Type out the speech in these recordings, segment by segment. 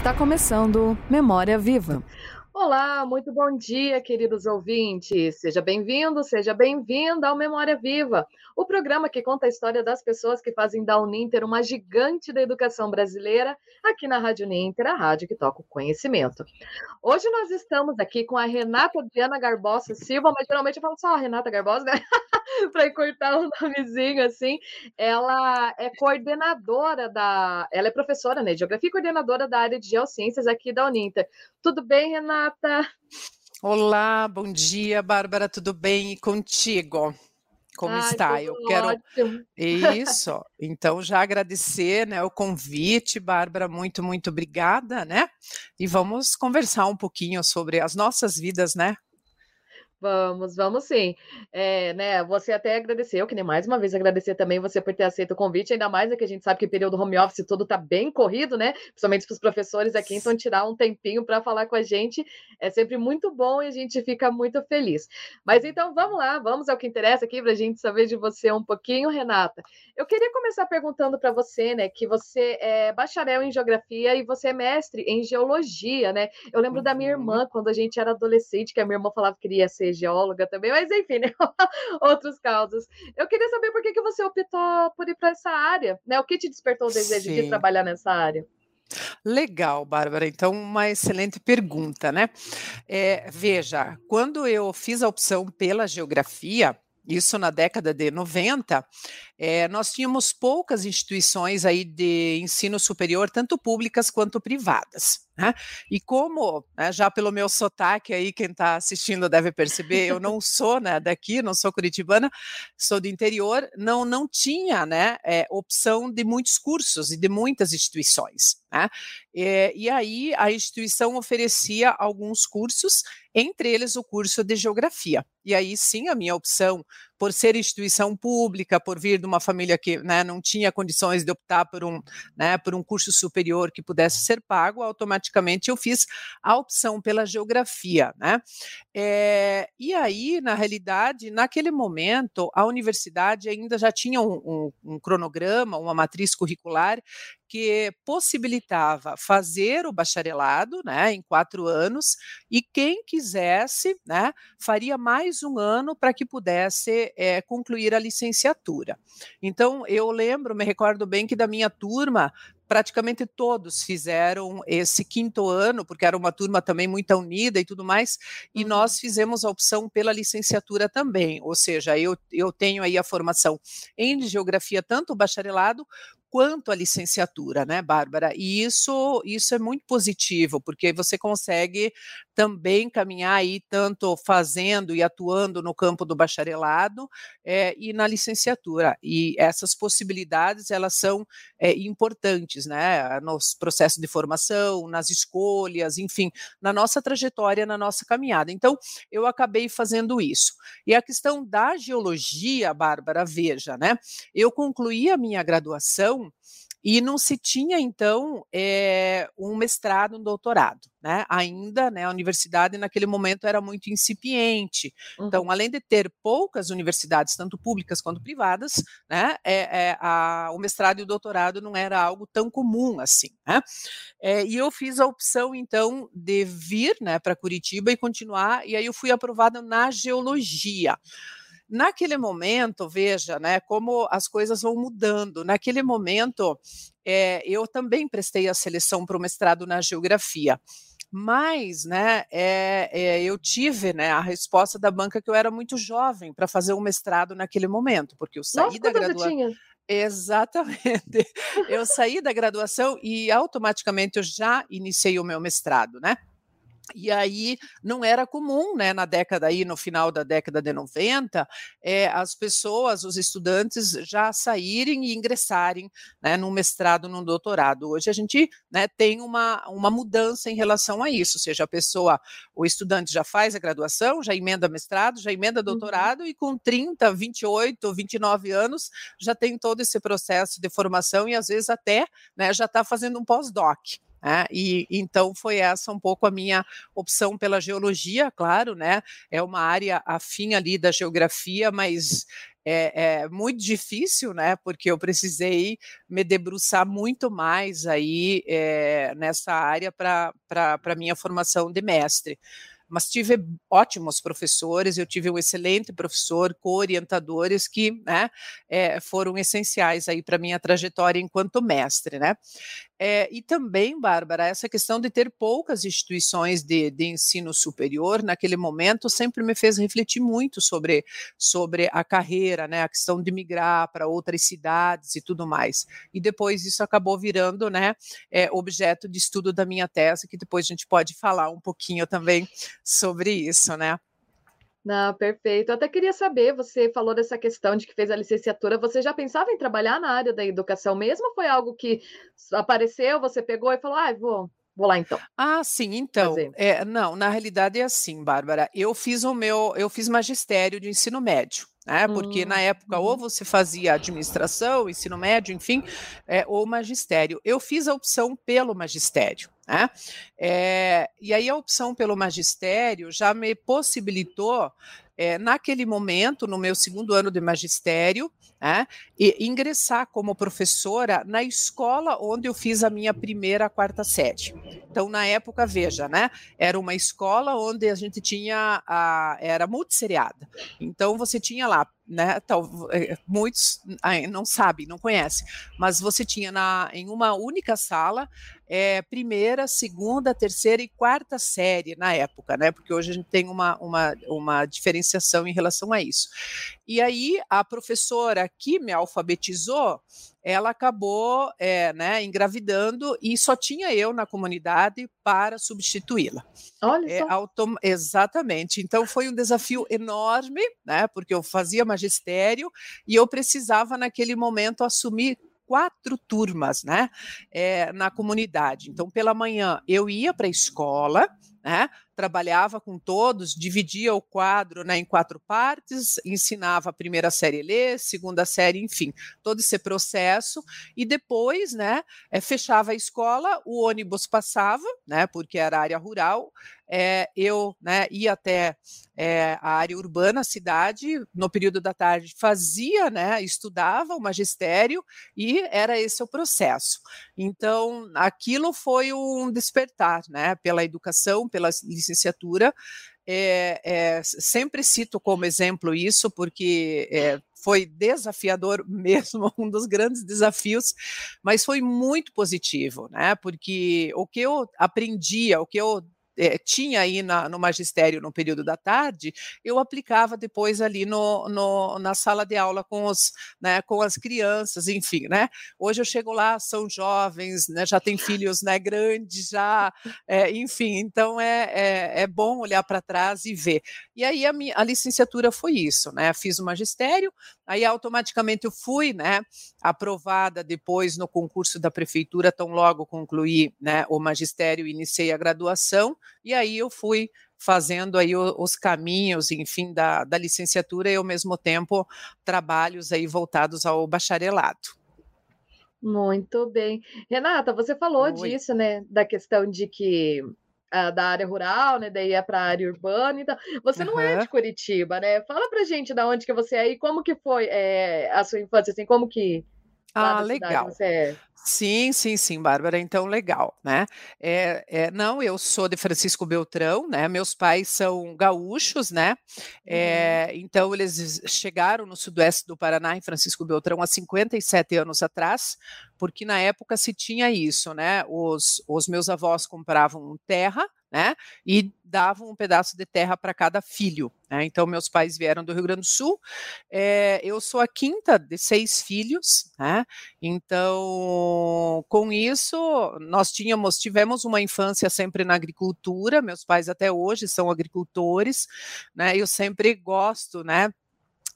Está começando Memória Viva. Olá, muito bom dia, queridos ouvintes. Seja bem-vindo, seja bem-vinda ao Memória Viva, o programa que conta a história das pessoas que fazem da Uninter uma gigante da educação brasileira, aqui na Rádio Uninter, a rádio que toca o conhecimento. Hoje nós estamos aqui com a Renata Diana Garbosa Silva, mas geralmente eu falo só Renata Garbosa, né? para encurtar o nomezinho assim. Ela é coordenadora da. Ela é professora né, de geografia e coordenadora da área de geociências aqui da Uninter. Tudo bem, Renata? Olá, bom dia, Bárbara, tudo bem? E contigo? Como Ai, está? Eu quero ótimo. isso. Então já agradecer, né, o convite, Bárbara, muito muito obrigada, né? E vamos conversar um pouquinho sobre as nossas vidas, né? Vamos, vamos sim. É, né, você até agradeceu, que nem mais uma vez agradecer também você por ter aceito o convite, ainda mais é que a gente sabe que o período home office todo tá bem corrido, né? Principalmente para os professores aqui, então tirar um tempinho para falar com a gente é sempre muito bom e a gente fica muito feliz. Mas então vamos lá, vamos ao que interessa aqui para a gente saber de você um pouquinho, Renata. Eu queria começar perguntando para você, né, que você é bacharel em geografia e você é mestre em geologia, né? Eu lembro da minha uhum. irmã quando a gente era adolescente, que a minha irmã falava que queria ser geóloga também, mas enfim, né? outros casos. Eu queria saber por que, que você optou por ir para essa área, né? O que te despertou o desejo Sim. de trabalhar nessa área? Legal, Bárbara. Então, uma excelente pergunta, né? É, veja, quando eu fiz a opção pela geografia, isso na década de 90, é, nós tínhamos poucas instituições aí de ensino superior, tanto públicas quanto privadas. Né? E como, né, já pelo meu sotaque aí, quem está assistindo deve perceber, eu não sou né, daqui, não sou curitibana, sou do interior, não, não tinha né, é, opção de muitos cursos e de muitas instituições. Né? E, e aí a instituição oferecia alguns cursos, entre eles o curso de geografia. E aí sim a minha opção por ser instituição pública, por vir de uma família que né, não tinha condições de optar por um, né, por um curso superior que pudesse ser pago, automaticamente eu fiz a opção pela geografia. Né? É, e aí, na realidade, naquele momento, a universidade ainda já tinha um, um, um cronograma, uma matriz curricular que possibilitava fazer o bacharelado, né, em quatro anos, e quem quisesse, né, faria mais um ano para que pudesse é, concluir a licenciatura. Então, eu lembro, me recordo bem que da minha turma, praticamente todos fizeram esse quinto ano, porque era uma turma também muito unida e tudo mais, e uhum. nós fizemos a opção pela licenciatura também, ou seja, eu, eu tenho aí a formação em geografia, tanto o bacharelado quanto a licenciatura, né, Bárbara? E isso, isso é muito positivo, porque você consegue também caminhar aí tanto fazendo e atuando no campo do bacharelado é, e na licenciatura. E essas possibilidades, elas são é, importantes, né, nos processos de formação, nas escolhas, enfim, na nossa trajetória, na nossa caminhada. Então, eu acabei fazendo isso. E a questão da geologia, Bárbara, veja, né, eu concluí a minha graduação e não se tinha, então, é, um mestrado, um doutorado, né? Ainda, né, a universidade naquele momento era muito incipiente. Uhum. Então, além de ter poucas universidades, tanto públicas quanto privadas, né, é, é, a, o mestrado e o doutorado não era algo tão comum assim, né? e eu fiz a opção, então, de vir, né, para Curitiba e continuar, e aí eu fui aprovada na geologia. Naquele momento, veja, né, como as coisas vão mudando. Naquele momento, é, eu também prestei a seleção para o mestrado na geografia. Mas, né, é, é, eu tive né, a resposta da banca que eu era muito jovem para fazer um mestrado naquele momento, porque eu saí Nossa, da graduação. Exatamente. Eu saí da graduação e automaticamente eu já iniciei o meu mestrado, né? E aí não era comum, né, na década aí, no final da década de 90, é, as pessoas, os estudantes já saírem e ingressarem né, num mestrado, num doutorado. Hoje a gente né, tem uma, uma mudança em relação a isso, ou seja, a pessoa, o estudante já faz a graduação, já emenda mestrado, já emenda uhum. doutorado, uhum. e com 30, 28, 29 anos já tem todo esse processo de formação e às vezes até né, já está fazendo um pós-doc. Né? E então foi essa um pouco a minha opção pela geologia, claro, né? É uma área afim ali da geografia, mas é, é, muito difícil, né? Porque eu precisei me debruçar muito mais aí é, nessa área para a minha formação de mestre mas tive ótimos professores, eu tive um excelente professor, co-orientadores que né, é, foram essenciais aí para minha trajetória enquanto mestre, né? É, e também, Bárbara, essa questão de ter poucas instituições de, de, ensino superior naquele momento sempre me fez refletir muito sobre, sobre a carreira, né, a questão de migrar para outras cidades e tudo mais. E depois isso acabou virando né, é, objeto de estudo da minha tese, que depois a gente pode falar um pouquinho também sobre isso, né? Não, perfeito. Eu até queria saber, você falou dessa questão de que fez a licenciatura, você já pensava em trabalhar na área da educação mesmo? Ou foi algo que apareceu, você pegou e falou, ah, vou, vou lá então? Ah, sim, então. É, não, na realidade é assim, Bárbara. Eu fiz o meu, eu fiz magistério de ensino médio. Né, porque na época ou você fazia administração, ensino médio, enfim, é, ou magistério. Eu fiz a opção pelo magistério. Né? É, e aí a opção pelo magistério já me possibilitou, é, naquele momento, no meu segundo ano de magistério, né, e ingressar como professora na escola onde eu fiz a minha primeira quarta série. Então, na época, veja, né? Era uma escola onde a gente tinha a, era multisseriada. Então, você tinha lá né, tal, eh, muitos não sabem, não conhecem, mas você tinha na, em uma única sala é, primeira, segunda, terceira e quarta série na época, né? Porque hoje a gente tem uma, uma, uma diferenciação em relação a isso. E aí a professora que me alfabetizou, ela acabou é, né, engravidando e só tinha eu na comunidade para substituí-la. Olha é, autom... Exatamente. Então foi um desafio enorme, né, porque eu fazia magistério e eu precisava naquele momento assumir quatro turmas, né, é, na comunidade. Então pela manhã eu ia para a escola, né? Trabalhava com todos, dividia o quadro né, em quatro partes, ensinava a primeira série a ler, segunda série, enfim, todo esse processo, e depois, né, é, fechava a escola, o ônibus passava, né, porque era área rural, é, eu né, ia até é, a área urbana, a cidade, no período da tarde fazia, né, estudava o magistério e era esse o processo. Então, aquilo foi um despertar, né, pela educação, pela licenciatura. É, é, sempre cito como exemplo isso, porque é, foi desafiador mesmo, um dos grandes desafios, mas foi muito positivo, né? Porque o que eu aprendia, o que eu é, tinha aí na, no magistério no período da tarde, eu aplicava depois ali no, no, na sala de aula com, os, né, com as crianças, enfim, né? Hoje eu chego lá, são jovens, né, já têm filhos né, grandes, já, é, enfim, então é, é, é bom olhar para trás e ver. E aí a, minha, a licenciatura foi isso, né? Fiz o magistério, aí automaticamente eu fui, né, aprovada depois no concurso da prefeitura, tão logo concluí né, o magistério, iniciei a graduação, e aí eu fui fazendo aí os caminhos, enfim, da, da licenciatura e ao mesmo tempo trabalhos aí voltados ao bacharelado. Muito bem. Renata, você falou Oi. disso, né, da questão de que uh, da área rural, né, daí é para a área urbana, então, você não é de Curitiba, né? Fala pra gente da onde que você é e como que foi é, a sua infância, assim, como que ah, legal. É? Sim, sim, sim, Bárbara. Então, legal, né? É, é, não, eu sou de Francisco Beltrão, né? Meus pais são gaúchos, né? É, uhum. Então, eles chegaram no sudoeste do Paraná, em Francisco Beltrão, há 57 anos atrás, porque na época se tinha isso, né? Os, os meus avós compravam terra, né? E davam um pedaço de terra para cada filho. Né? Então, meus pais vieram do Rio Grande do Sul. É, eu sou a quinta de seis filhos, né? Então, com isso, nós tínhamos, tivemos uma infância sempre na agricultura. Meus pais até hoje são agricultores, né? Eu sempre gosto, né?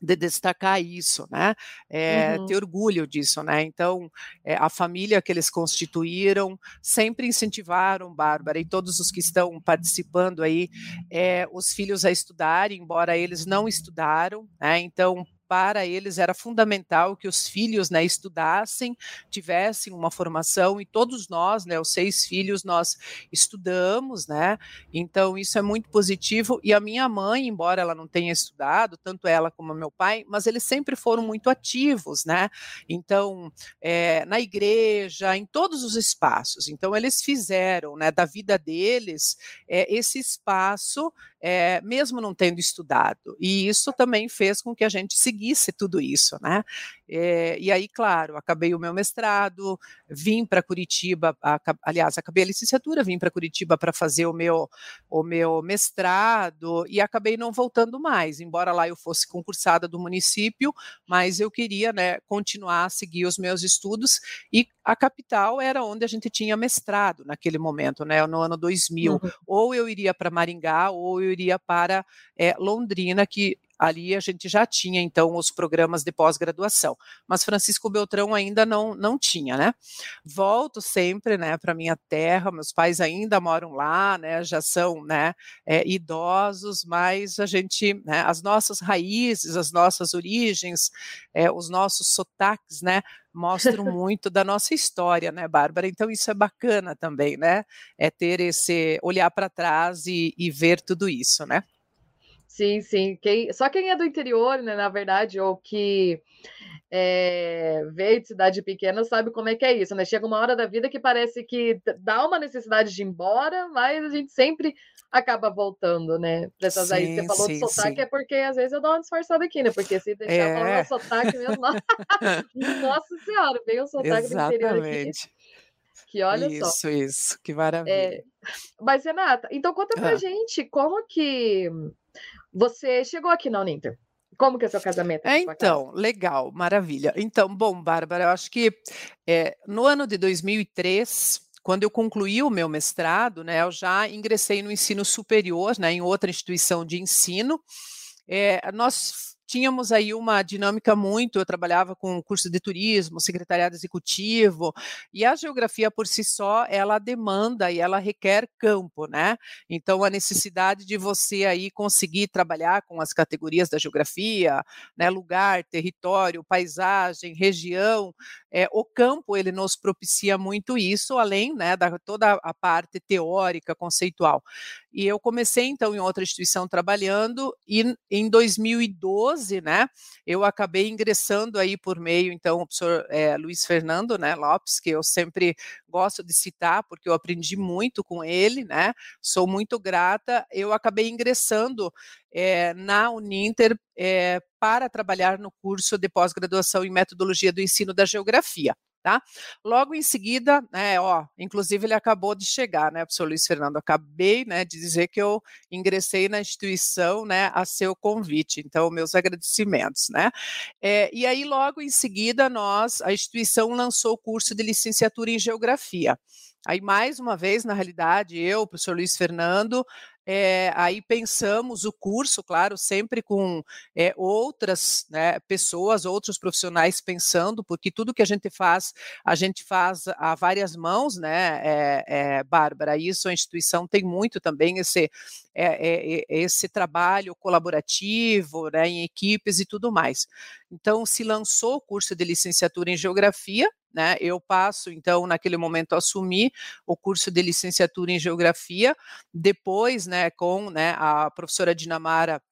De destacar isso, né? É, uhum. Ter orgulho disso, né? Então, é, a família que eles constituíram sempre incentivaram, Bárbara, e todos os que estão participando aí, é, os filhos a estudarem, embora eles não estudaram, né? Então, para eles era fundamental que os filhos, né, estudassem, tivessem uma formação e todos nós, né, os seis filhos, nós estudamos, né? Então isso é muito positivo e a minha mãe, embora ela não tenha estudado, tanto ela como meu pai, mas eles sempre foram muito ativos, né? Então, é, na igreja, em todos os espaços. Então eles fizeram, né, da vida deles é, esse espaço é, mesmo não tendo estudado. E isso também fez com que a gente seguisse tudo isso, né? É, e aí, claro, acabei o meu mestrado, vim para Curitiba, a, aliás, acabei a licenciatura, vim para Curitiba para fazer o meu, o meu mestrado e acabei não voltando mais, embora lá eu fosse concursada do município, mas eu queria né, continuar a seguir os meus estudos e a capital era onde a gente tinha mestrado naquele momento, né, no ano 2000. Uhum. Ou eu iria para Maringá, ou eu iria para é, Londrina, que ali a gente já tinha então os programas de pós-graduação, mas Francisco Beltrão ainda não não tinha, né? Volto sempre, né, para minha terra. Meus pais ainda moram lá, né? Já são, né, é, idosos, mas a gente, né, as nossas raízes, as nossas origens, é, os nossos sotaques, né, mostram muito da nossa história, né, Bárbara? Então isso é bacana também, né? É ter esse olhar para trás e, e ver tudo isso, né? Sim, sim. Quem, só quem é do interior, né, na verdade, ou que é, veio de cidade pequena sabe como é que é isso, né? Chega uma hora da vida que parece que dá uma necessidade de ir embora, mas a gente sempre acaba voltando, né? Pra essas sim, aí, você falou sim, do sotaque, sim. é porque às vezes eu dou uma disfarçada aqui, né? Porque se deixar é. falar o sotaque mesmo, nossa senhora, veio o sotaque Exatamente. do interior aqui. Que olha isso, só. Isso, isso, que maravilha. É, mas, Renata, então conta pra ah. gente como que você chegou aqui na Uninter. Como que é o seu casamento? É, então, legal, maravilha. Então, bom, Bárbara, eu acho que é, no ano de 2003, quando eu concluí o meu mestrado, né, eu já ingressei no ensino superior, né, em outra instituição de ensino. É, nós tínhamos aí uma dinâmica muito, eu trabalhava com curso de turismo, secretariado executivo, e a geografia por si só, ela demanda e ela requer campo, né? Então a necessidade de você aí conseguir trabalhar com as categorias da geografia, né, lugar, território, paisagem, região, é, o campo ele nos propicia muito isso, além, né, da toda a parte teórica, conceitual. E eu comecei então em outra instituição trabalhando e em 2012, né, eu acabei ingressando aí por meio então o professor é, Luiz Fernando, né, Lopes, que eu sempre gosto de citar porque eu aprendi muito com ele, né, sou muito grata. Eu acabei ingressando é, na Uninter é, para trabalhar no curso de pós-graduação em metodologia do ensino da geografia. Tá? Logo em seguida, né, ó, inclusive ele acabou de chegar, né, professor Luiz Fernando, acabei, né, de dizer que eu ingressei na instituição, né, a seu convite, então meus agradecimentos, né, é, e aí logo em seguida nós, a instituição lançou o curso de licenciatura em geografia, Aí, mais uma vez, na realidade, eu, o professor Luiz Fernando, é, aí pensamos o curso, claro, sempre com é, outras né, pessoas, outros profissionais pensando, porque tudo que a gente faz, a gente faz a várias mãos, né, é, Bárbara? Isso a instituição tem muito também esse, esse trabalho colaborativo, né, em equipes e tudo mais. Então, se lançou o curso de licenciatura em Geografia, né? Eu passo, então, naquele momento, assumir o curso de licenciatura em Geografia, depois, né, com né, a professora Dinamara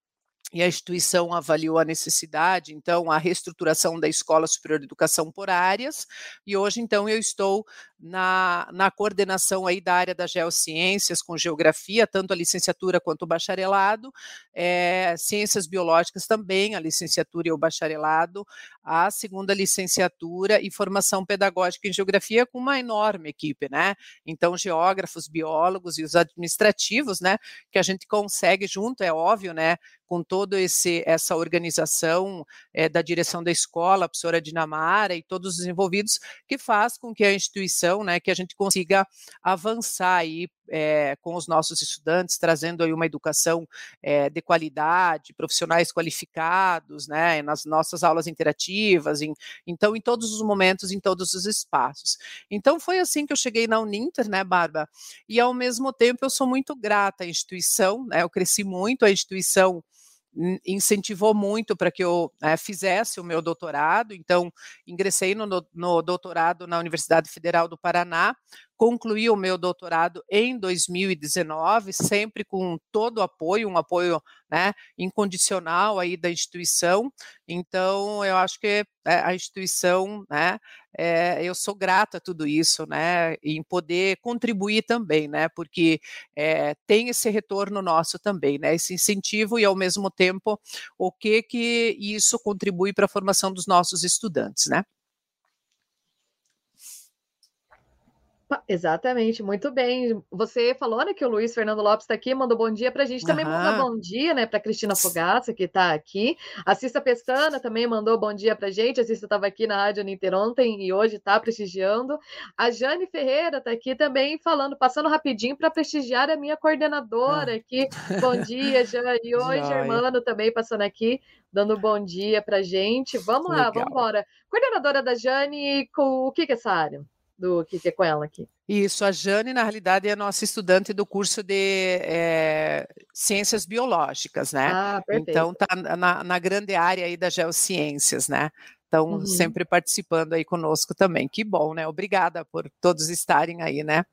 e a instituição avaliou a necessidade, então, a reestruturação da Escola Superior de Educação por áreas, e hoje, então, eu estou na, na coordenação aí da área das geociências, com geografia, tanto a licenciatura quanto o bacharelado, é, ciências biológicas também, a licenciatura e o bacharelado, a segunda licenciatura e formação pedagógica em geografia com uma enorme equipe, né? Então, geógrafos, biólogos e os administrativos, né? Que a gente consegue junto, é óbvio, né? Com toda essa organização é, da direção da escola, a professora Dinamara e todos os envolvidos, que faz com que a instituição, né? Que a gente consiga avançar aí é, com os nossos estudantes, trazendo aí uma educação é, de qualidade, profissionais qualificados, né, nas nossas aulas interativas, em, então em todos os momentos, em todos os espaços. Então foi assim que eu cheguei na Uninter, né, Bárbara? E ao mesmo tempo eu sou muito grata à instituição, né, eu cresci muito, a instituição incentivou muito para que eu é, fizesse o meu doutorado. Então, ingressei no, no doutorado na Universidade Federal do Paraná, concluí o meu doutorado em 2019, sempre com todo o apoio, um apoio né, incondicional aí da instituição. Então, eu acho que é, a instituição, né, é, eu sou grata a tudo isso, né, em poder contribuir também, né, porque é, tem esse retorno nosso também, né, esse incentivo e ao mesmo tempo o que que isso contribui para a formação dos nossos estudantes, né. Exatamente, muito bem. Você falou, né, que o Luiz Fernando Lopes está aqui, mandou bom dia para a gente. Também uhum. mandou bom dia, né, para Cristina Fogaça, que está aqui. A Cissa Pestana também mandou bom dia para a gente. A Cissa estava aqui na Rádio Ninter ontem e hoje está prestigiando. A Jane Ferreira está aqui também falando, passando rapidinho para prestigiar a minha coordenadora aqui. Bom dia, Jane. E hoje, Germano também passando aqui, dando bom dia para a gente. Vamos Legal. lá, vamos embora. Coordenadora da Jane, com o que, que é essa área? Do que, é com ela aqui. Isso, a Jane, na realidade, é nossa estudante do curso de é, Ciências Biológicas, né? Ah, perfeito. Então, tá na, na grande área aí das geociências, né? Então, uhum. sempre participando aí conosco também. Que bom, né? Obrigada por todos estarem aí, né?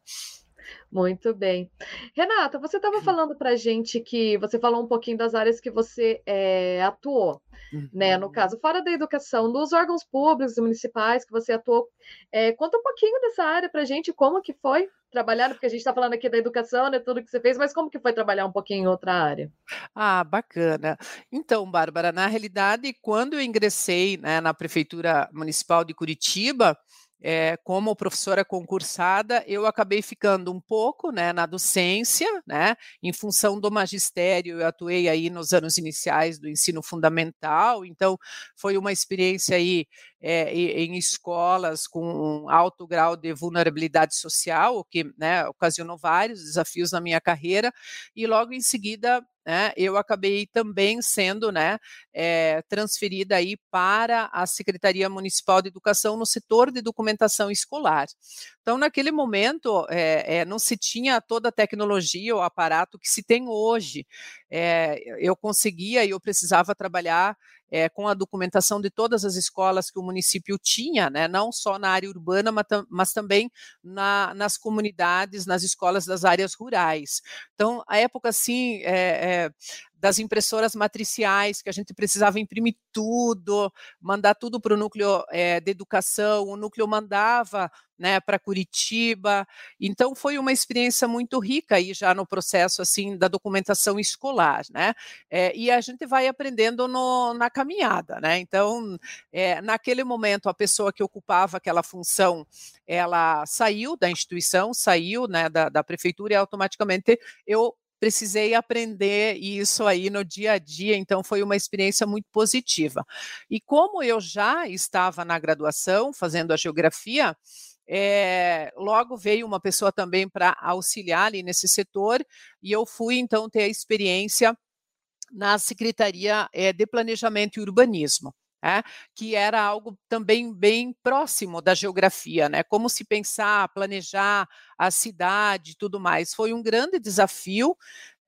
Muito bem. Renata, você estava uhum. falando para a gente que você falou um pouquinho das áreas que você é, atuou, uhum. né? No uhum. caso, fora da educação, dos órgãos públicos e municipais que você atuou. É, conta um pouquinho dessa área para a gente, como que foi trabalhar, porque a gente está falando aqui da educação, né? Tudo que você fez, mas como que foi trabalhar um pouquinho em outra área? Ah, bacana. Então, Bárbara, na realidade, quando eu ingressei né, na Prefeitura Municipal de Curitiba, é, como professora concursada, eu acabei ficando um pouco né, na docência, né, em função do magistério, eu atuei aí nos anos iniciais do ensino fundamental, então foi uma experiência aí é, em escolas com um alto grau de vulnerabilidade social, o que né, ocasionou vários desafios na minha carreira, e logo em seguida né, eu acabei também sendo né, é, transferida aí para a Secretaria Municipal de Educação no setor de documentação escolar. Então, naquele momento, é, é, não se tinha toda a tecnologia ou aparato que se tem hoje. eu conseguia e eu precisava trabalhar é, com a documentação de todas as escolas que o município tinha, né, não só na área urbana, mas, mas também na, nas comunidades, nas escolas das áreas rurais. Então, a época, assim, é, é, das impressoras matriciais, que a gente precisava imprimir tudo, mandar tudo para o núcleo é, de educação, o núcleo mandava né, para Curitiba. Então foi uma experiência muito rica aí já no processo assim da documentação escolar, né? É, e a gente vai aprendendo no, na caminhada, né? Então é, naquele momento a pessoa que ocupava aquela função ela saiu da instituição, saiu né, da, da prefeitura e automaticamente eu precisei aprender isso aí no dia a dia, então foi uma experiência muito positiva. E como eu já estava na graduação, fazendo a geografia, é, logo veio uma pessoa também para auxiliar ali nesse setor, e eu fui então ter a experiência na Secretaria é, de Planejamento e Urbanismo. É, que era algo também bem próximo da geografia, né? Como se pensar, planejar a cidade tudo mais. Foi um grande desafio,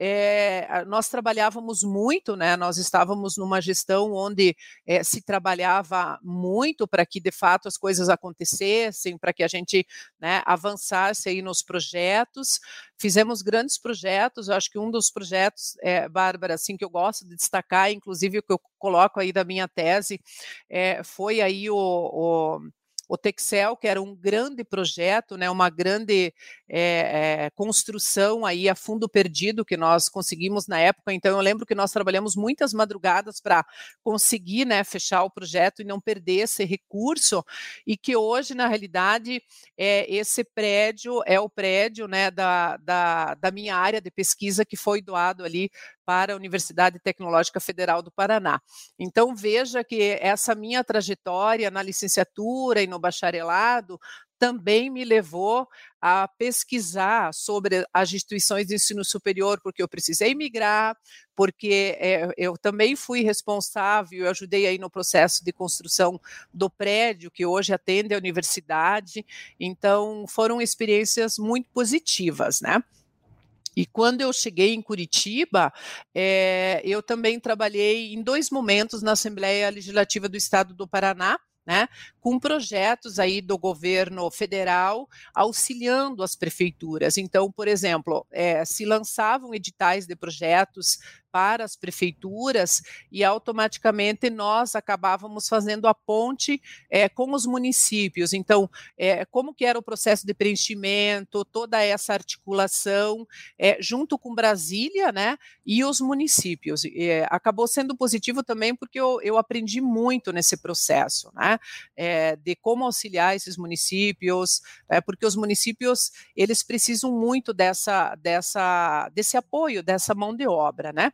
é, nós trabalhávamos muito, né? Nós estávamos numa gestão onde é, se trabalhava muito para que de fato as coisas acontecessem, para que a gente né, avançasse aí nos projetos. Fizemos grandes projetos. Eu acho que um dos projetos, é, Bárbara, assim que eu gosto de destacar, inclusive o que eu coloco aí da minha tese, foi aí o, o o Texel, que era um grande projeto, né, uma grande é, é, construção aí a fundo perdido que nós conseguimos na época. Então, eu lembro que nós trabalhamos muitas madrugadas para conseguir né, fechar o projeto e não perder esse recurso, e que hoje, na realidade, é, esse prédio é o prédio né, da, da, da minha área de pesquisa que foi doado ali para a Universidade Tecnológica Federal do Paraná. Então, veja que essa minha trajetória na licenciatura e no bacharelado também me levou a pesquisar sobre as instituições de ensino superior, porque eu precisei migrar, porque é, eu também fui responsável, eu ajudei aí no processo de construção do prédio que hoje atende a universidade, então foram experiências muito positivas, né? E quando eu cheguei em Curitiba, é, eu também trabalhei em dois momentos na Assembleia Legislativa do Estado do Paraná, né, com projetos aí do governo federal auxiliando as prefeituras. Então, por exemplo, é, se lançavam editais de projetos para as prefeituras e automaticamente nós acabávamos fazendo a ponte é, com os municípios. Então, é, como que era o processo de preenchimento, toda essa articulação é, junto com Brasília, né, e os municípios. acabou sendo positivo também porque eu, eu aprendi muito nesse processo, né, de como auxiliar esses municípios, né, porque os municípios eles precisam muito dessa, dessa, desse apoio, dessa mão de obra, né?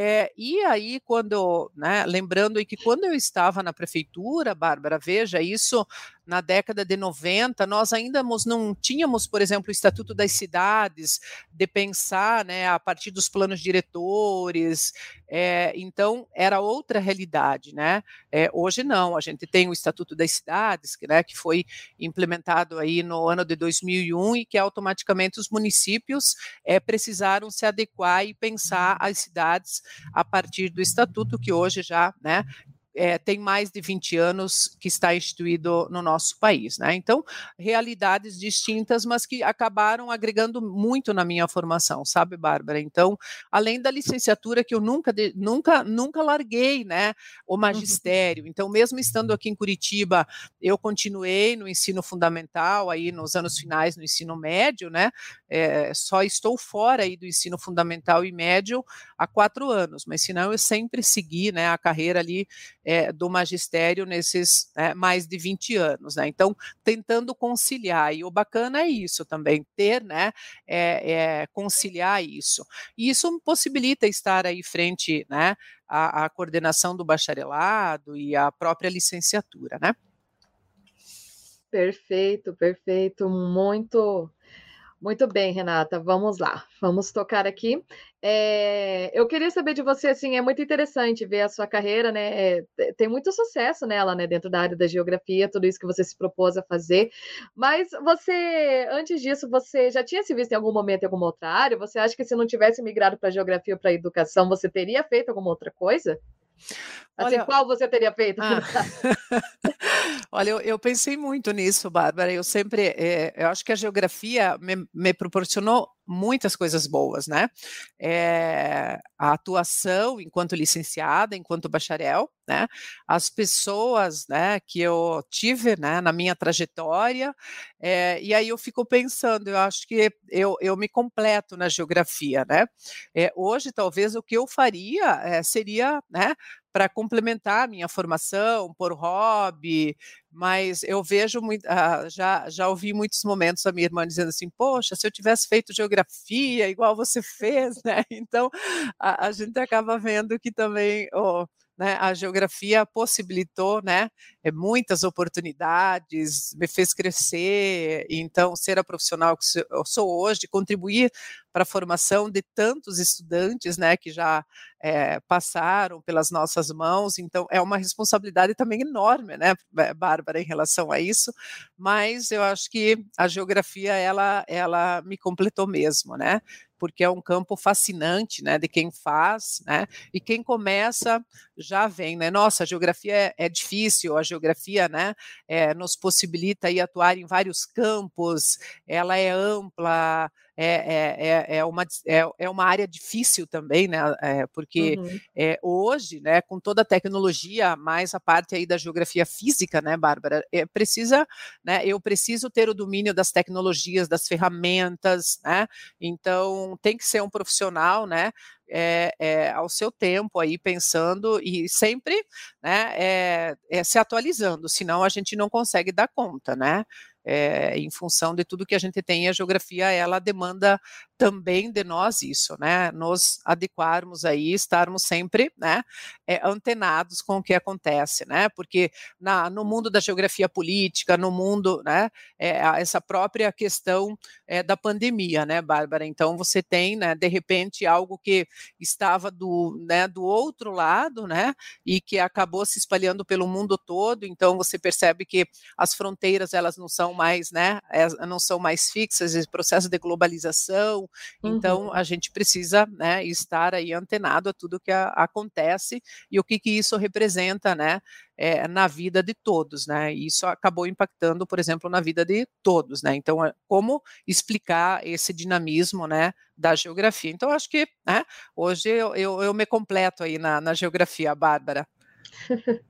É, e aí, quando, né, lembrando que quando eu estava na prefeitura, Bárbara, veja, isso na década de 90, nós ainda não tínhamos, por exemplo, o Estatuto das Cidades, de pensar né, a partir dos planos diretores, é, então era outra realidade. Né? É, hoje não, a gente tem o Estatuto das Cidades, que, né, que foi implementado aí no ano de 2001 e que automaticamente os municípios é, precisaram se adequar e pensar as cidades a partir do Estatuto, que hoje já né, é, tem mais de 20 anos que está instituído no nosso país. Né? Então, realidades distintas, mas que acabaram agregando muito na minha formação, sabe, Bárbara? Então, além da licenciatura que eu nunca, nunca, nunca larguei, né, o uhum. magistério. Então, mesmo estando aqui em Curitiba, eu continuei no ensino fundamental, aí nos anos finais no ensino médio, né? É, só estou fora aí do ensino fundamental e médio há quatro anos, mas senão eu sempre segui, né, a carreira ali é, do magistério nesses é, mais de 20 anos. Né? Então, tentando conciliar, e o bacana é isso também, ter, né, é, conciliar isso. E isso possibilita estar aí frente né, à, à coordenação do bacharelado e à própria licenciatura, né? Perfeito, perfeito, muito muito bem, Renata, vamos lá, vamos tocar aqui. É, eu queria saber de você, assim, é muito interessante ver a sua carreira, né? É, tem muito sucesso nela, né, dentro da área da geografia, tudo isso que você se propôs a fazer. Mas você, antes disso, você já tinha se visto em algum momento em alguma outra área? Você acha que se não tivesse migrado para a geografia ou para a educação, você teria feito alguma outra coisa? Assim, Olha, qual você teria feito? Ah. Olha, eu, eu, pensei muito nisso, Bárbara. Eu sempre, é, eu acho que a geografia me, me proporcionou muitas coisas boas, né? É, a atuação enquanto licenciada, enquanto bacharel, né? As pessoas, né, que eu tive, né, na minha trajetória, é, e aí eu fico pensando, eu acho que eu, eu me completo na geografia, né? É, hoje, talvez, o que eu faria seria, né, para complementar a minha formação, por hobby, mas eu vejo muito, ah, já, já ouvi muitos momentos a minha irmã dizendo assim, poxa, se eu tivesse feito geografia igual você fez, né? Então a, a gente acaba vendo que também oh, né, a geografia possibilitou né, eh, muitas oportunidades, me fez crescer, então ser a profissional que eu sou hoje, contribuir para a formação de tantos estudantes né, que já é, passaram pelas nossas mãos, então é uma responsabilidade também enorme, né, Bárbara, em relação a isso, mas eu acho que a geografia, ela, ela me completou mesmo, né, porque é um campo fascinante, né, de quem faz, né, e quem começa já vem, né, nossa, a geografia é, é difícil, a geografia, né, é, nos possibilita aí atuar em vários campos, ela é ampla, é, é, é, uma, é, é uma área difícil também, né? É, porque uhum. é, hoje, né, com toda a tecnologia, mais a parte aí da geografia física, né, Bárbara, é, precisa, né, eu preciso ter o domínio das tecnologias, das ferramentas, né? Então tem que ser um profissional, né? É, é, ao seu tempo aí pensando e sempre né, é, se atualizando, senão a gente não consegue dar conta, né? É, em função de tudo que a gente tem, a geografia ela demanda também de nós isso, né? Nos adequarmos aí, estarmos sempre, né, é, antenados com o que acontece, né? Porque na, no mundo da geografia política, no mundo, né, é, essa própria questão da pandemia, né, Bárbara? Então você tem, né, de repente algo que estava do, né, do outro lado, né, e que acabou se espalhando pelo mundo todo. Então você percebe que as fronteiras elas não são mais, né, não são mais fixas, esse processo de globalização, então, uhum. então a gente precisa, né, estar aí antenado a tudo que a, acontece e o que que isso representa, né, é, na vida de todos, né? E isso acabou impactando, por exemplo, na vida de todos, né? Então, é, como explicar esse dinamismo, né, da geografia? Então, acho que, né, hoje eu, eu, eu me completo aí na, na geografia, Bárbara.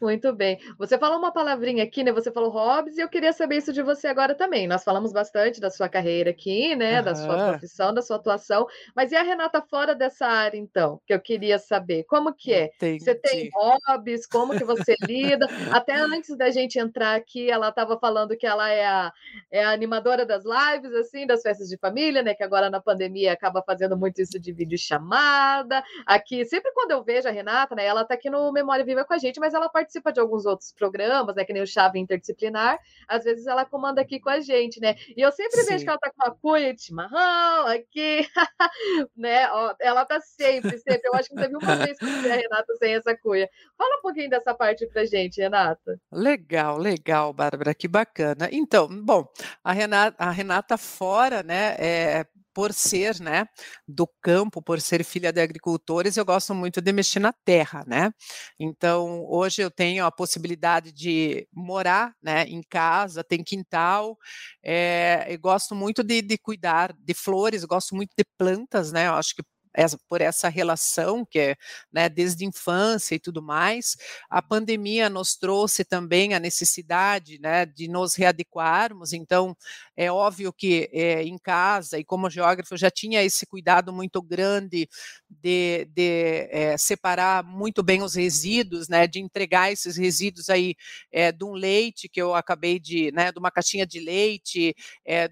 Muito bem. Você falou uma palavrinha aqui, né? Você falou hobbies, e eu queria saber isso de você agora também. Nós falamos bastante da sua carreira aqui, né? Uhum. Da sua profissão, da sua atuação. Mas e a Renata fora dessa área, então? Que eu queria saber. Como que é? Entendi. Você tem hobbies? Como que você lida? Até antes da gente entrar aqui, ela estava falando que ela é a, é a animadora das lives, assim, das festas de família, né? Que agora na pandemia acaba fazendo muito isso de videochamada. Aqui, sempre quando eu vejo a Renata, né? Ela está aqui no Memória Viva com a gente, mas ela participa de alguns outros programas, né? Que nem o Chave Interdisciplinar. Às vezes ela comanda aqui com a gente, né? E eu sempre Sim. vejo que ela tá com a cunha de chimarrão aqui, né? Ó, ela tá sempre, sempre. Eu acho que não teve uma vez que a Renata sem essa cunha. Fala um pouquinho dessa parte pra gente, Renata. Legal, legal, Bárbara, que bacana. Então, bom, a Renata, a Renata fora, né? É, por ser, né, do campo, por ser filha de agricultores, eu gosto muito de mexer na terra, né? Então, hoje eu tenho a possibilidade de morar, né, em casa, tem quintal, é, eu gosto muito de, de cuidar de flores, gosto muito de plantas, né? Eu acho que essa, por essa relação que é né, desde a infância e tudo mais. A pandemia nos trouxe também a necessidade né, de nos readequarmos, então é óbvio que é, em casa e como geógrafo já tinha esse cuidado muito grande de, de é, separar muito bem os resíduos, né, de entregar esses resíduos aí é, de um leite que eu acabei de, né, de uma caixinha de leite,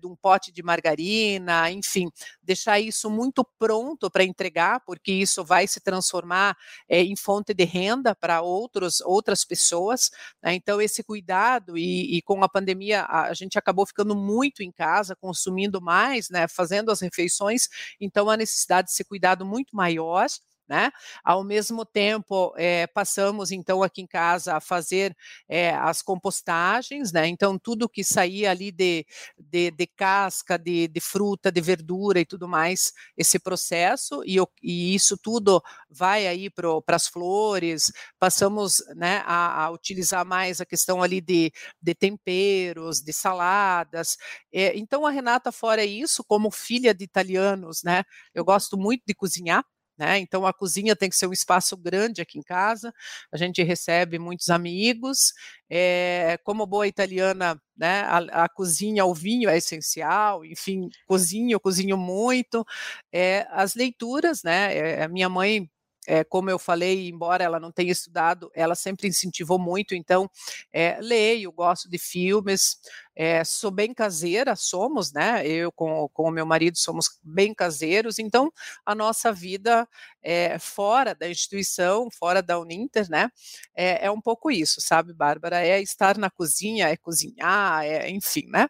de um pote de margarina, enfim, deixar isso muito pronto para entregar, porque isso vai se transformar é, em fonte de renda para outros outras pessoas. Né? Então esse cuidado e, e, com a pandemia a, gente acabou ficando muito em casa, consumindo mais, né? Fazendo as refeições. Então a necessidade de ser cuidado muito maior. Né? Ao mesmo tempo, é, passamos então aqui em casa a fazer é, as compostagens, né? Então, tudo que saía ali de, de, de casca, de, de, fruta, de verdura e tudo mais, esse processo, e, e isso tudo vai aí para as flores, passamos né, a, a, utilizar mais a questão ali de, de temperos, de saladas. É, então, a Renata, fora isso, como filha de italianos, né? Eu gosto muito de cozinhar. Né? Então a cozinha tem que ser um espaço grande aqui em casa. A gente recebe muitos amigos. É, como boa italiana, né? A, a, cozinha, o vinho é essencial. Enfim, cozinho, cozinho muito. É, as leituras, né? É, a minha mãe é, como eu falei, embora ela não tenha estudado, ela sempre incentivou muito, então é, leio, gosto de filmes, é, sou bem caseira, somos, né? Eu com, com o meu marido somos bem caseiros, então a nossa vida é, fora da instituição, fora da Uninter, né? É, é um pouco isso, sabe, Bárbara? É estar na cozinha, é cozinhar, é, enfim, né?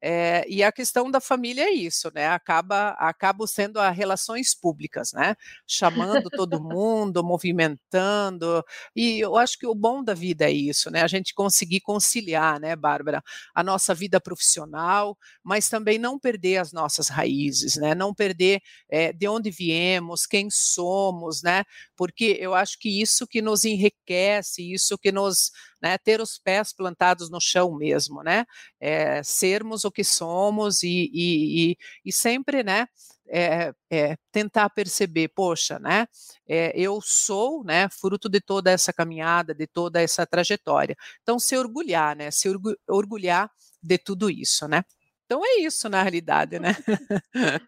É, e a questão da família é isso, né? Acaba, acaba sendo as relações públicas, né? Chamando todo mundo, movimentando. E eu acho que o bom da vida é isso, né? A gente conseguir conciliar, né, Bárbara, a nossa vida profissional, mas também não perder as nossas raízes, né? Não perder é, de onde viemos, quem somos, né? Porque eu acho que isso que nos enriquece, isso que nos né, ter os pés plantados no chão mesmo, né, é, sermos o que somos e, e, e, e sempre, né, é, é, tentar perceber, poxa, né, é, eu sou, né, fruto de toda essa caminhada, de toda essa trajetória. Então, se orgulhar, né, se orgulhar de tudo isso, né. Então é isso na realidade, né?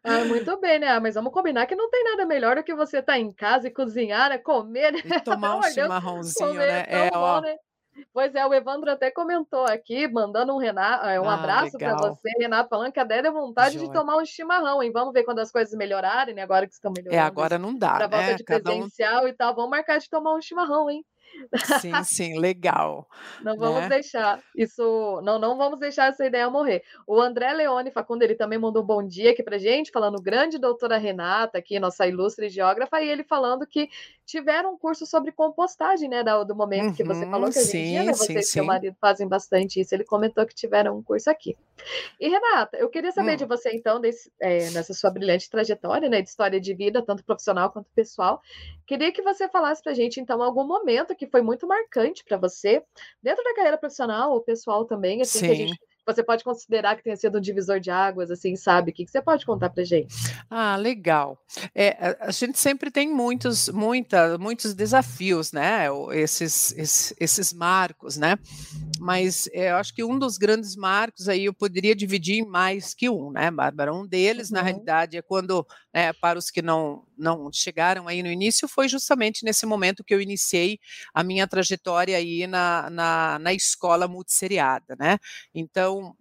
Ah, muito bem, né? Mas vamos combinar que não tem nada melhor do que você estar tá em casa e cozinhar, né? Comer, né? E tomar um chimarrãozinho, né? É, bom, ó, né? Pois é, o Evandro até comentou aqui, mandando um, Renato, um ah, abraço para você, Renato, falando que a Délia é vontade Joia. de tomar um chimarrão, hein? Vamos ver quando as coisas melhorarem, né? Agora que estão é, melhorando. É, agora não dá, Para né? volta de presencial um... e tal, vamos marcar de tomar um chimarrão, hein? Sim, sim, legal. Não vamos né? deixar isso, não, não vamos deixar essa ideia morrer. O André Leone Facundo, ele também mandou um bom dia aqui pra gente, falando grande doutora Renata, aqui, nossa ilustre geógrafa, e ele falando que tiveram um curso sobre compostagem, né, do momento uhum, que você falou que a gente sim, né, você sim, e seu marido fazem bastante isso, ele comentou que tiveram um curso aqui. E Renata, eu queria saber hum. de você, então, desse, é, nessa sua brilhante trajetória, né, de história de vida, tanto profissional quanto pessoal, queria que você falasse pra gente, então, algum momento que foi muito marcante para você, dentro da carreira profissional ou pessoal também, assim, Sim. que a gente você pode considerar que tenha sido um divisor de águas, assim, sabe? O que, que você pode contar para gente? Ah, legal. É, a gente sempre tem muitos, muita, muitos desafios, né? Esses, esses, esses marcos, né? Mas é, eu acho que um dos grandes marcos aí eu poderia dividir em mais que um, né, Bárbara? Um deles, uhum. na realidade, é quando, né, para os que não, não chegaram aí no início, foi justamente nesse momento que eu iniciei a minha trajetória aí na, na, na escola multisseriada, né? Então,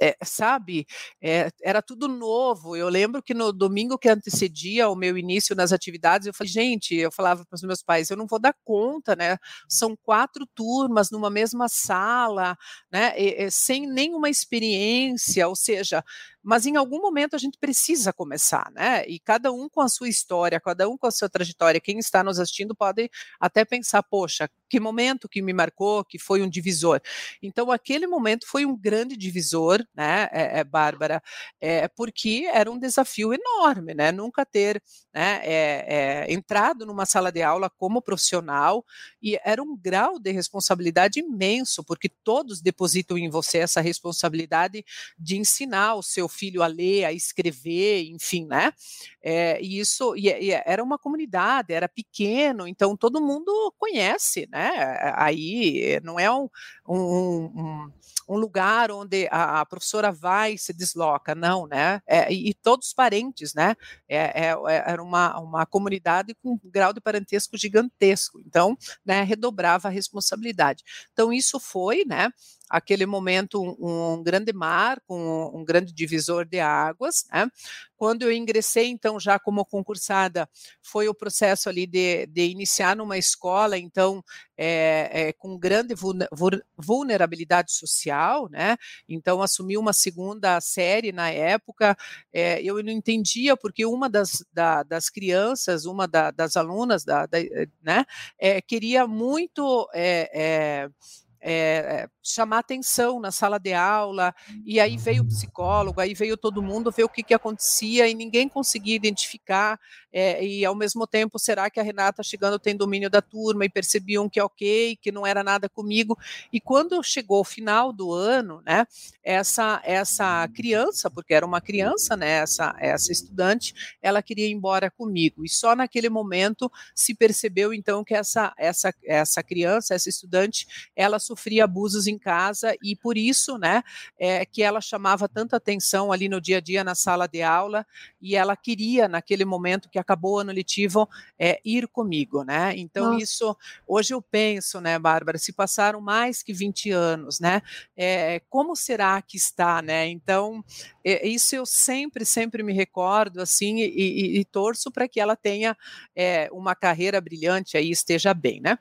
é, sabe, é, era tudo novo. Eu lembro que no domingo que antecedia o meu início nas atividades, eu falei, gente, eu falava para os meus pais, eu não vou dar conta, né? São quatro turmas numa mesma sala fala, né, sem nenhuma experiência, ou seja, mas em algum momento a gente precisa começar, né? E cada um com a sua história, cada um com a sua trajetória. Quem está nos assistindo pode até pensar, poxa, que momento que me marcou, que foi um divisor. Então, aquele momento foi um grande divisor, né, é, é, Bárbara, é, porque era um desafio enorme, né? Nunca ter né, é, é, entrado numa sala de aula como profissional e era um grau de responsabilidade imenso, porque todos depositam em você essa responsabilidade de ensinar o seu filho a ler, a escrever, enfim, né? É, e isso e, e era uma comunidade, era pequeno, então todo mundo conhece, né? Aí não é um, um, um lugar onde a, a, professora vai e se desloca, não, né? É, e, e, todos os parentes, né? É, é, é, era uma, uma comunidade com um grau de parentesco gigantesco, então, né, redobrava a responsabilidade. Então, isso foi, né? Aquele momento um, um grande marco, um, um, grande divisor de águas. Né? Quando eu ingressei, então, já como concursada, foi o processo ali de, de iniciar numa escola, então, é, é, com grande vulnerabilidade social, né? Então, assumi uma segunda série na época. É, eu não entendia porque uma das, da, das crianças, uma da, das alunas, da, né, queria muito é, chamar atenção na sala de aula, e aí veio o psicólogo, aí veio todo mundo ver o que, que acontecia e ninguém conseguia identificar, é, e ao mesmo tempo, será que a Renata chegando tem domínio da turma e percebiam que é ok, que não era nada comigo, e quando chegou o final do ano, né, essa, essa criança, porque era uma criança, né, essa, essa estudante, ela queria ir embora comigo, e só naquele momento se percebeu então que essa, essa, essa criança, essa estudante, ela sofria abusos em casa e por isso, né, é, que ela chamava tanta atenção ali no dia a dia na sala de aula e ela queria naquele momento que acabou o ano letivo é, ir comigo, né? Então Nossa. isso hoje eu penso, né, Bárbara, se passaram mais que 20 anos, né? É, como será que está, né? Então é, isso eu sempre, sempre me recordo assim e, e, e torço para que ela tenha é, uma carreira brilhante aí esteja bem, né?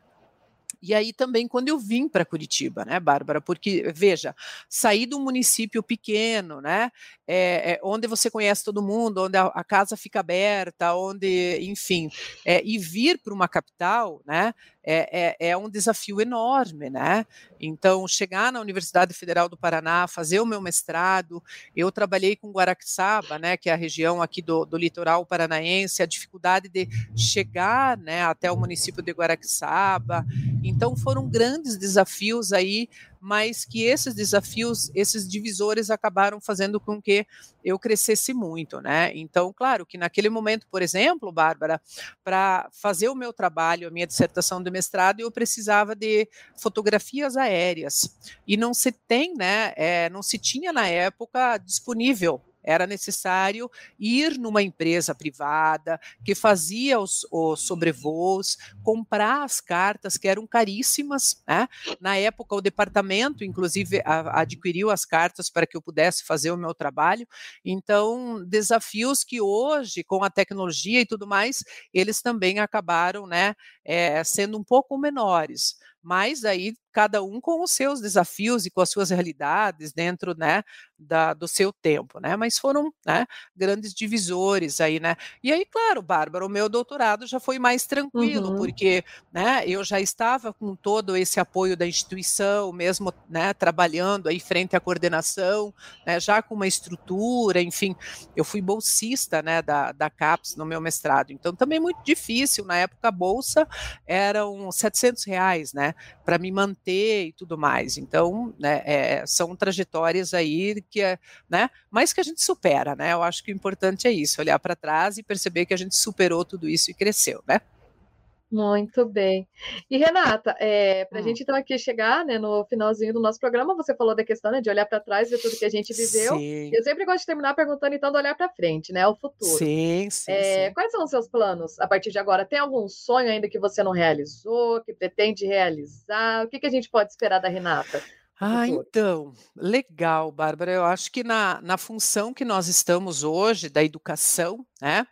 E aí também quando eu vim para Curitiba, né, Bárbara? Porque, veja, sair de um município pequeno, né? É, é, onde você conhece todo mundo, onde a, a casa fica aberta, onde, enfim, é, e vir para uma capital, né? É, é, é, um desafio enorme, né? Então, chegar na Universidade Federal do Paraná, fazer o meu mestrado, eu trabalhei com Guaraxaba, né, que é a região aqui do, do litoral paranaense, a dificuldade de chegar, né, até o município de Guaraxaba. Então, foram grandes desafios aí mas que esses desafios, esses divisores acabaram fazendo com que eu crescesse muito, né? Então, claro que naquele momento, por exemplo, Bárbara, para fazer o meu trabalho, a minha dissertação de mestrado, eu precisava de fotografias aéreas e não se tem, né? É, não se tinha na época disponível era necessário ir numa empresa privada que fazia os, os sobrevoos, comprar as cartas que eram caríssimas. Né? Na época, o departamento, inclusive, a, adquiriu as cartas para que eu pudesse fazer o meu trabalho. Então, desafios que hoje, com a tecnologia e tudo mais, eles também acabaram né, é, sendo um pouco menores mas aí cada um com os seus desafios e com as suas realidades dentro, né, da, do seu tempo, né, mas foram, né, grandes divisores aí, né, e aí, claro, Bárbara, o meu doutorado já foi mais tranquilo, uhum. porque, né, eu já estava com todo esse apoio da instituição, mesmo, né, trabalhando aí frente à coordenação, né, já com uma estrutura, enfim, eu fui bolsista, né, da, da CAPES no meu mestrado, então também muito difícil, na época a bolsa eram 700 reais, né, para me manter e tudo mais. Então, né, é, são trajetórias aí que é, né, mas que a gente supera, né? Eu acho que o importante é isso, olhar para trás e perceber que a gente superou tudo isso e cresceu, né? Muito bem. E Renata, é, para a hum. gente então aqui chegar né, no finalzinho do nosso programa, você falou da questão né, de olhar para trás, ver tudo que a gente viveu. Sim. Eu sempre gosto de terminar perguntando então do olhar para frente, né, o futuro. Sim, sim, é, sim, Quais são os seus planos a partir de agora? Tem algum sonho ainda que você não realizou, que pretende realizar? O que, que a gente pode esperar da Renata? Ah, então, legal, Bárbara. Eu acho que na, na função que nós estamos hoje, da educação, né,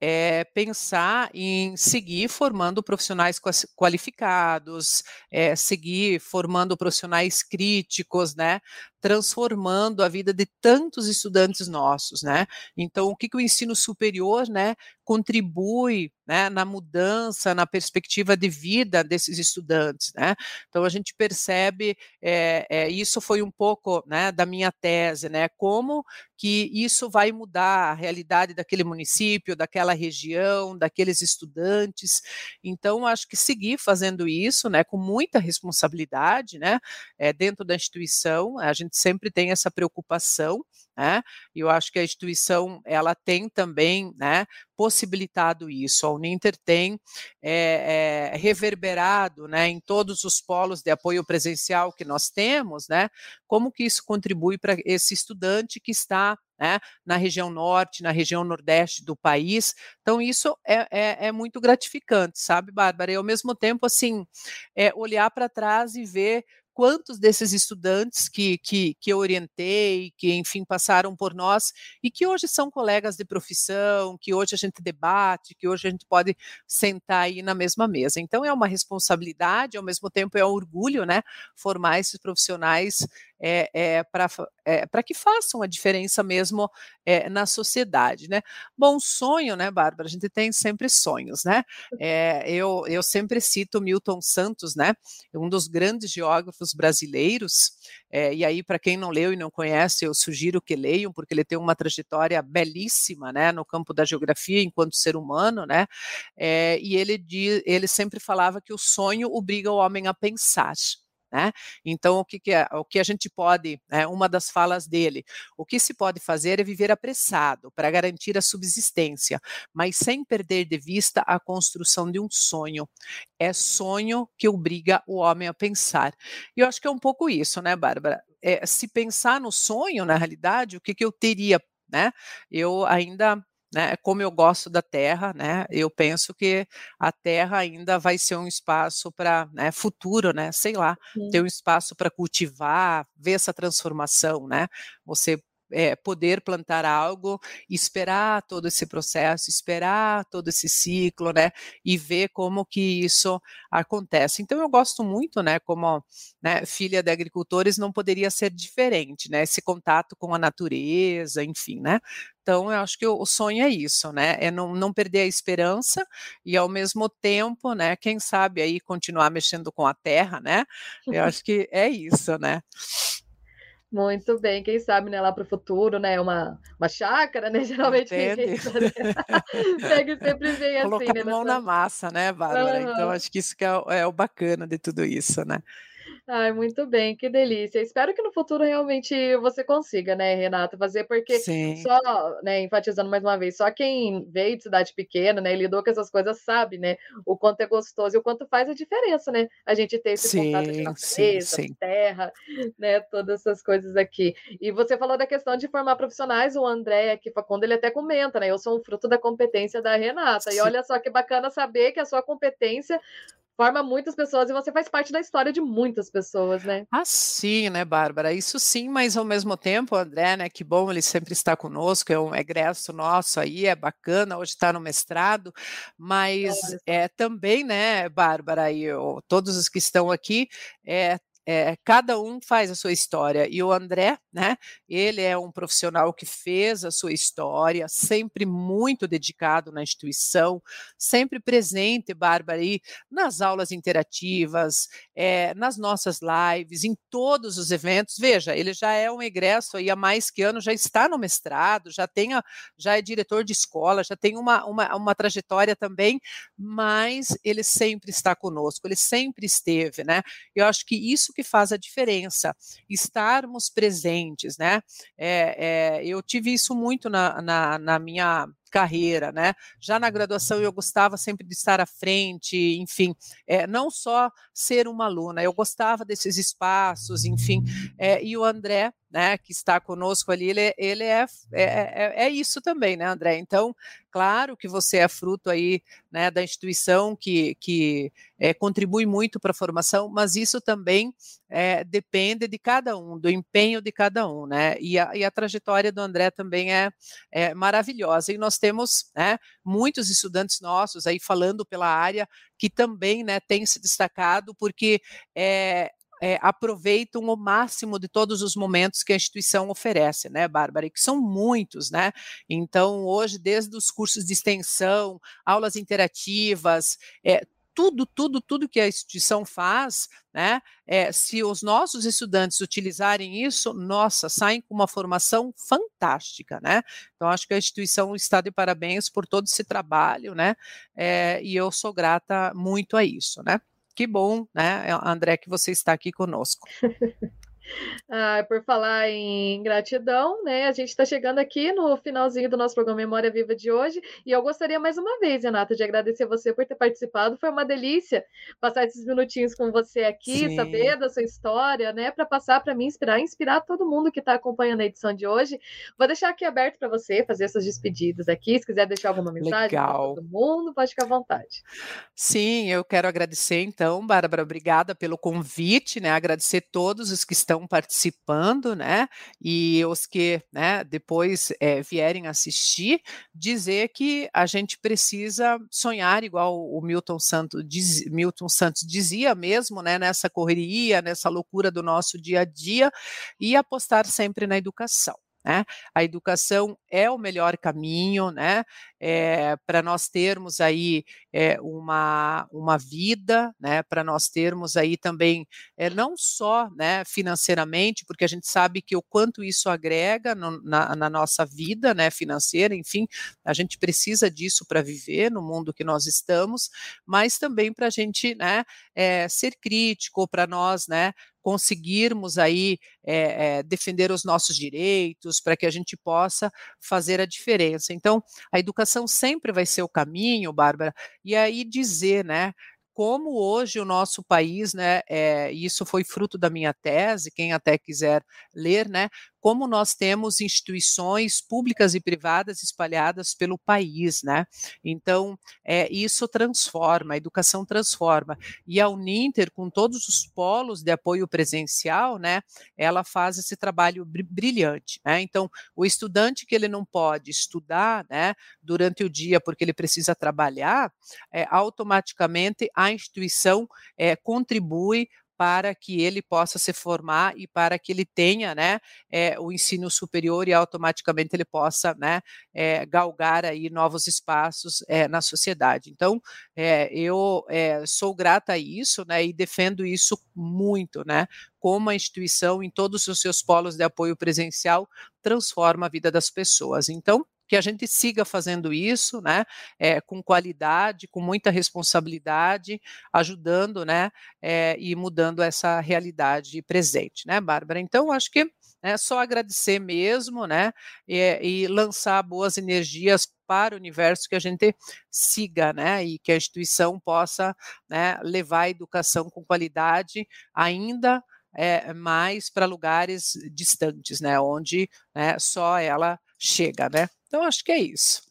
é pensar em seguir formando profissionais qualificados, é, seguir formando profissionais críticos, né, transformando a vida de tantos estudantes nossos, né? Então, o que, que o ensino superior, né, contribui, né, na mudança, na perspectiva de vida desses estudantes, né? Então, a gente percebe, é, é, isso foi um pouco, né, da minha tese, né, como que isso vai mudar a realidade daquele município, daquela região, daqueles estudantes. Então, acho que seguir fazendo isso, né, com muita responsabilidade, né, é, dentro da instituição, a gente sempre tem essa preocupação, né? E eu acho que a instituição ela tem também, né, possibilitado isso. A Uninter tem é, é, reverberado, né, em todos os polos de apoio presencial que nós temos, né, como que isso contribui para esse estudante que está né, na região norte, na região nordeste do país. Então, isso é, é, é muito gratificante, sabe, Bárbara? E ao mesmo tempo, assim, é, olhar para trás e ver quantos desses estudantes que, que, que eu orientei, que enfim passaram por nós e que hoje são colegas de profissão, que hoje a gente debate, que hoje a gente pode sentar aí na mesma mesa. Então é uma responsabilidade, ao mesmo tempo é um orgulho, né, formar esses profissionais é, é, para é, que façam a diferença mesmo é, na sociedade, né? Bom, sonho, né, Bárbara? A gente tem sempre sonhos, né? É, eu, eu sempre cito Milton Santos, né? Um dos grandes geógrafos brasileiros. É, e aí, para quem não leu e não conhece, eu sugiro que leiam, porque ele tem uma trajetória belíssima, né, no campo da geografia enquanto ser humano, né? É, e ele, ele sempre falava que o sonho obriga o homem a pensar. Né? Então, o que, que, é, o que a gente pode, né, uma das falas dele, o que se pode fazer é viver apressado para garantir a subsistência, mas sem perder de vista a construção de um sonho. É sonho que obriga o homem a pensar. E eu acho que é um pouco isso, né, Bárbara? É, se pensar no sonho, na realidade, o que, que eu teria, né? Eu ainda né, como eu gosto da terra, né, eu penso que a terra ainda vai ser um espaço para né, futuro, né, sei lá, Sim. ter um espaço para cultivar, ver essa transformação, né, você é, poder plantar algo, esperar todo esse processo, esperar todo esse ciclo, né, e ver como que isso acontece. Então eu gosto muito, né, como né, filha de agricultores, não poderia ser diferente, né, esse contato com a natureza, enfim, né. Então eu acho que o, sonho é isso, né, é não, não perder a esperança e ao mesmo tempo, né, quem sabe aí continuar mexendo com a terra, né. Eu acho que é isso, né. Muito bem, quem sabe, né, lá para o futuro, né, uma, uma chácara, né, geralmente Entende? pega sempre vem assim, Colocar né, mão na massa, né, Bárbara? Uhum. Então, acho que isso que é, é, o bacana de tudo isso, né? Ai, muito bem, que delícia. Espero que no futuro realmente você consiga, né, Renata, fazer, porque Sim. só, né, enfatizando mais uma vez, só quem veio de cidade pequena, né, e lidou com essas coisas sabe, né, o quanto é gostoso e o quanto faz a diferença, né, a gente ter esse contato de Sim, sim, natureza, sim. terra, né, todas essas coisas aqui. E você falou da questão de formar profissionais, o André aqui, Facundo, ele até comenta, né, eu sou um fruto da competência da Renata. E olha só que bacana saber que a sua competência forma muitas pessoas e você faz parte da história de muitas pessoas, né. Ah, sim, né, Bárbara, isso sim, mas ao mesmo tempo o André, né, que bom ele sempre está conosco, é um egresso nosso aí, é bacana, hoje está no mestrado, mas, só. eh, também, né, Bárbara e o todos os que estão aqui, eh eh, cada um faz a sua história e o André, né, ele é um profissional que fez a sua história, sempre muito dedicado na instituição, sempre presente, Bárbara, aí nas aulas interativas, eh, nas nossas lives, em todos os eventos. Veja, ele já é um egresso aí há mais que anos, já está no mestrado, já tem a já é diretor de escola, já tem uma uma uma trajetória também, mas ele sempre está conosco, ele sempre esteve, né. Eu acho que isso que faz a diferença, estarmos presentes, né. Eh eh, eu tive isso muito na na na minha carreira, né, já na graduação eu gostava sempre de estar à frente, enfim, eh, não só ser uma aluna, eu gostava desses espaços, enfim, eh, e o André, né, que está conosco ali, ele é ele é é é é isso também, né, André. Então, claro que você é fruto aí, né, da instituição que que, eh, contribui muito pra formação, mas isso também, eh, depende de cada um, do empenho de cada um, né. E a e a trajetória do André também é é maravilhosa e nós temos, né, muitos estudantes nossos aí falando pela área, que também, né, têm se destacado porque, eh eh, aproveitam o máximo de todos os momentos que a instituição oferece, né, Bárbara, e que são muitos, né. Então hoje desde os cursos de extensão, aulas interativas, eh, tudo, tudo, tudo que a instituição faz, né, eh, se os nossos estudantes utilizarem isso, nossa, saem com uma formação fantástica, né. Então acho que a instituição está de parabéns por todo esse trabalho, né, eh, e eu sou grata muito a isso, né. Que bom, né, André, que você está aqui conosco. Ah, por falar em gratidão, né, a gente tá chegando aqui no finalzinho do nosso programa Memória Viva de hoje, e eu gostaria mais uma vez, Renata, de agradecer você por ter participado, foi uma delícia passar esses minutinhos com você aqui, Sim. saber da sua história, né, pra passar pra mim inspirar inspirar todo mundo que tá acompanhando a edição de hoje. Vou deixar aqui aberto pra você fazer essas despedidas aqui, se quiser deixar alguma mensagem Legal. todo mundo, pode ficar à vontade. Sim, eu quero agradecer então, Bárbara, obrigada pelo convite, né, agradecer todos os que estão participando, né, e os que, né, depois, eh, vierem assistir, dizer que a gente precisa sonhar igual o Milton Santo dizi Milton Santos dizia mesmo, né, nessa correria, nessa loucura do nosso dia a dia, e apostar sempre na educação, né. A educação é o melhor caminho, né, eh, pra nós termos aí, eh, uma uma vida, né, pra nós termos aí também, eh, não só, né, financeiramente, porque a gente sabe que o quanto isso agrega no na na nossa vida, né, financeira, enfim, a gente precisa disso pra viver no mundo que nós estamos, mas também pra gente, né, eh, ser crítico, pra nós, né, conseguirmos aí, eh eh, defender os nossos direitos, pra que a gente possa fazer a diferença. Então, a educação sempre vai ser o caminho, Bárbara, e aí dizer, né, como hoje o nosso país, né, e isso foi fruto da minha tese, quem até quiser ler, né, como nós temos instituições públicas e privadas espalhadas pelo país, né. Então, eh, isso transforma, a educação transforma. E a Uninter, com todos os polos de apoio presencial, né, ela faz esse trabalho bri brilhante, né. Então, o estudante que ele não pode estudar, né, durante o dia, porque ele precisa trabalhar, eh, automaticamente a instituição, eh, contribui para que ele possa se formar e para que ele tenha, né, eh, o ensino superior e automaticamente ele possa, né, eh, galgar aí novos espaços, eh, na sociedade. Então, eu, sou grata a isso, né, e defendo isso muito, né, como a instituição em todos os seus polos de apoio presencial transforma a vida das pessoas. Então, que a gente siga fazendo isso, né, é, com qualidade, com muita responsabilidade, ajudando, né, é, e mudando essa realidade presente, né, Bárbara? Então, acho que é só agradecer mesmo, né, e, e lançar boas energias para o universo que a gente siga, né, e que a instituição possa, né, levar a educação com qualidade ainda é, mais para lugares distantes, né, onde né, só ela chega, né? Então acho que é isso.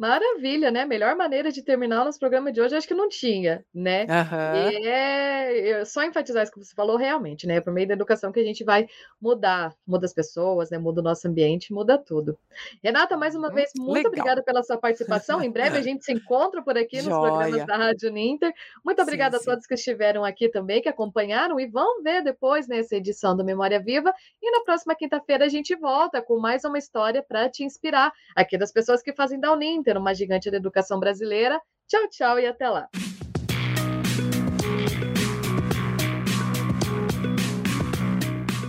Maravilha, né? Melhor maneira de terminar o nosso programa de hoje, acho que não tinha, né? Uhum. E é só enfatizar isso que você falou realmente, né? Por meio da educação que a gente vai mudar, muda as pessoas, né? Muda o nosso ambiente, muda tudo. Renata, mais uma vez, muito Legal. obrigada pela sua participação. Em breve a gente se encontra por aqui nos programas da Rádio Ninter. Muito obrigada sim, a todos sim. que estiveram aqui também, que acompanharam e vão ver depois nessa né, edição do Memória Viva. E na próxima quinta-feira a gente volta com mais uma história para te inspirar aqui das pessoas que fazem da Uninter ser uma gigante da educação brasileira. Tchau, tchau e até lá.